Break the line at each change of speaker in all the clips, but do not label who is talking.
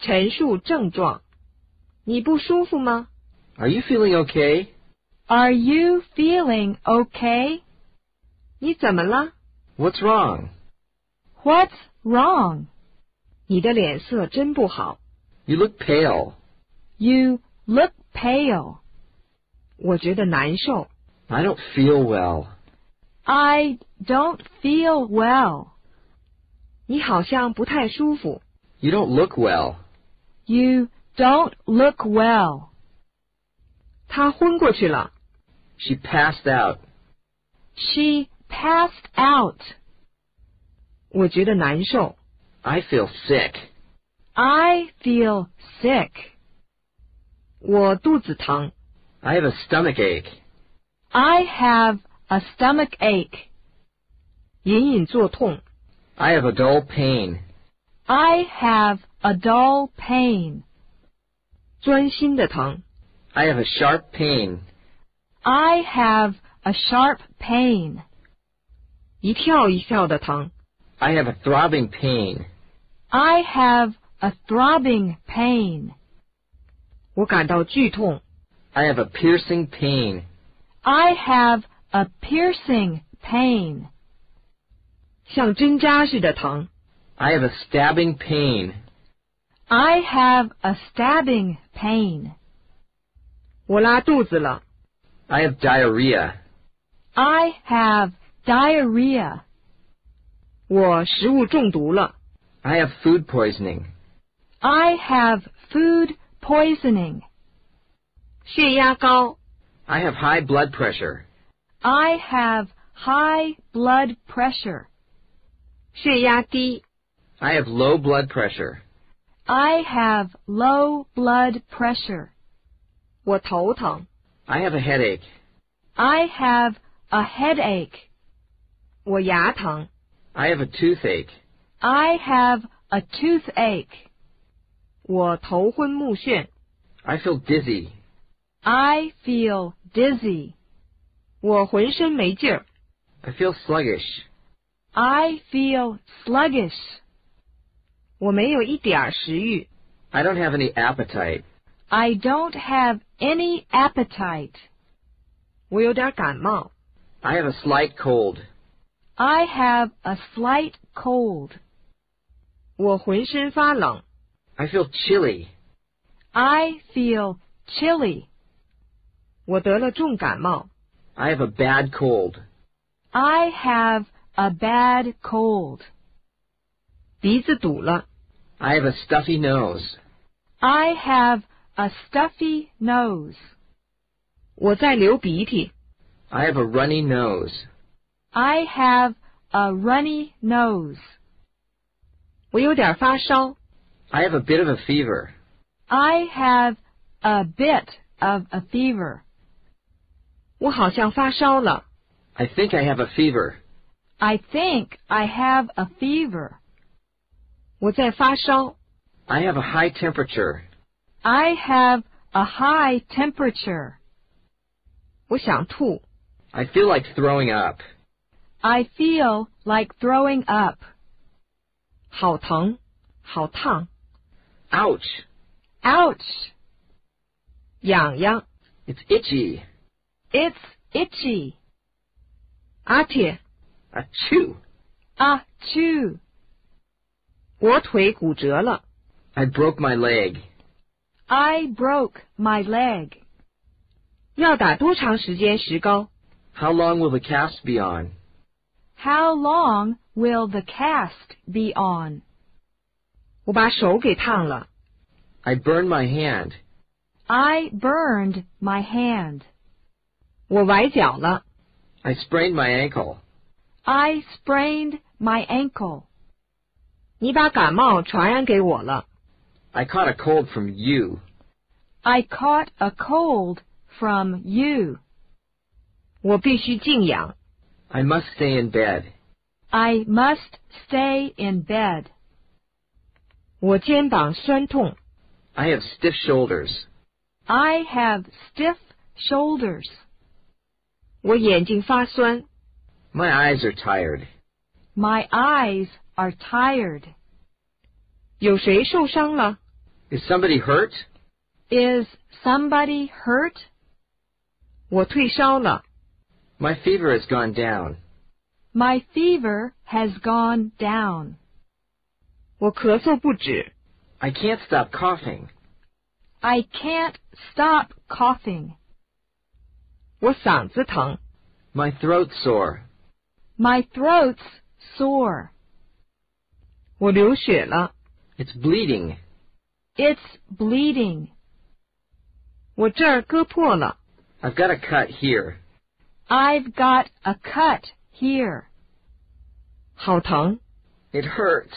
陈述症状。你不舒服吗？
Are you feeling okay?
Are you feeling okay?
你怎么了？
What's wrong?
What's wrong?
你的脸色真不好。
You look pale.
You look pale.
我觉得难受。
I don't feel well.
I don't feel well.
你好像不太舒服。
You don't look well.
You don't look well.
他昏过去了。
She passed out.
She passed out.
我觉得难受。
I feel sick.
I feel sick.
我肚子疼。
I have a stomach ache.
I have a stomach ache.
隐隐作痛。
I have a dull pain.
I have a dull pain.
钻心的疼。
I have a sharp pain.
I have a sharp pain.
一跳一跳的疼。
I have a throbbing pain.
I have a throbbing pain.
我感到剧痛。
I have a piercing pain.
I have a piercing pain.
像针扎似的疼。
I have a stabbing pain.
I have a stabbing pain.
我拉肚子了。
I have diarrhea.
I have diarrhea.
我食物中毒了。
I have food poisoning.
I have food poisoning.
血压高。
I have high blood pressure.
I have high blood pressure.
血压低。
I have low blood pressure.
I have low blood pressure.
我头疼。
I have a headache.
I have a headache.
我牙疼。
I have a toothache.
I have a toothache.
我头昏目眩。
I feel dizzy.
I feel dizzy.
我浑身没劲儿。
I feel sluggish.
I feel sluggish.
我没有一点儿食欲。
I don't have any appetite.
I don't have any appetite.
我有点感冒。
I have a slight cold.
I have a slight cold.
我浑身发冷。
I feel chilly.
I feel chilly.
我得了重感冒。
I have a bad cold.
I have a bad cold.
鼻子堵了。
I have a stuffy nose.
I have a stuffy nose.
我在流鼻涕。
I have a runny nose.
I have a runny nose.
我有点发烧。
I have a bit of a fever.
I have a bit of a fever.
我好像发烧了。
I think I have a fever.
I think I have a fever.
我在发烧。
I have a high temperature.
I have a high temperature.
我想吐。
I feel like throwing up.
I feel like throwing up.
好疼，好烫，
Ouch!
Ouch!
痒痒。
It's itchy.
It's itchy.
阿铁，
Achoo!
Achoo!
我腿骨折了。
I broke my leg.
I broke my leg.
要打多长时间石膏？
How long will the cast be on?
How long will the cast be on?
我把手给烫了。
I burned my hand.
I burned my hand.
我崴脚了。
I sprained my ankle.
I sprained my ankle.
你把感冒传染给我了。
I caught a cold from you.
I caught a cold from you.
我必须静养。
I must stay in bed.
I must stay in bed.
我肩膀酸痛。
I have stiff shoulders.
I have stiff shoulders.
我眼睛发酸。
My eyes are tired.
My eyes are tired.
有谁受伤了？
Is somebody hurt?
Is somebody hurt?
我退烧了。
My fever has gone down.
My fever has gone down.
我咳嗽不止。
I can't stop coughing.
I can't stop coughing.
我嗓子疼。
My throat's sore.
My throat's sore.
我流血了。
It's bleeding.
It's bleeding.
我这儿割破了。
I've got a cut here.
I've got a cut here.
好疼。
It hurts.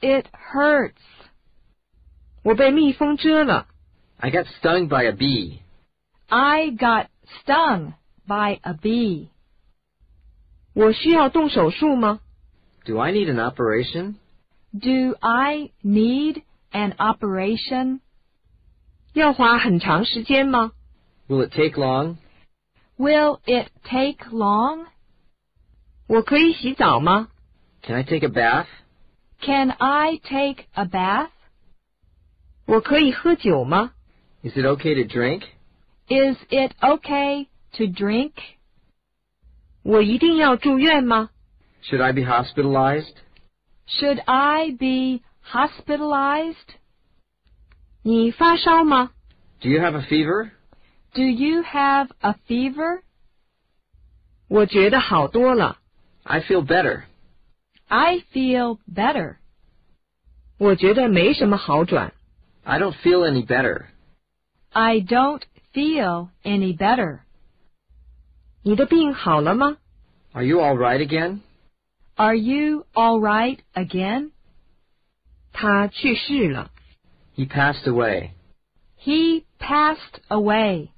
It hurts.
我被蜜蜂蛰了。
I got stung by a bee.
I got stung by a bee.
我需要动手术吗？
Do I need an operation?
Do I need an operation?
要花很长时间吗？
Will it take long?
Will it take long?
我可以洗澡吗？
Can I take a bath?
Can I take a bath?
我可以喝酒吗？
Is it okay to drink?
Is it okay to drink?
我一定要住院吗？
Should I be hospitalized?
Should I be hospitalized?
你发烧吗？
Do you have a fever?
Do you have a fever?
我觉得好多了。
I feel better.
I feel better.
我觉得没什么好转。
I don't feel any better.
I don't feel any better.
你的病好了吗？
Are you all right again?
Are you all right again?
他去世了。
He passed away.
He passed away.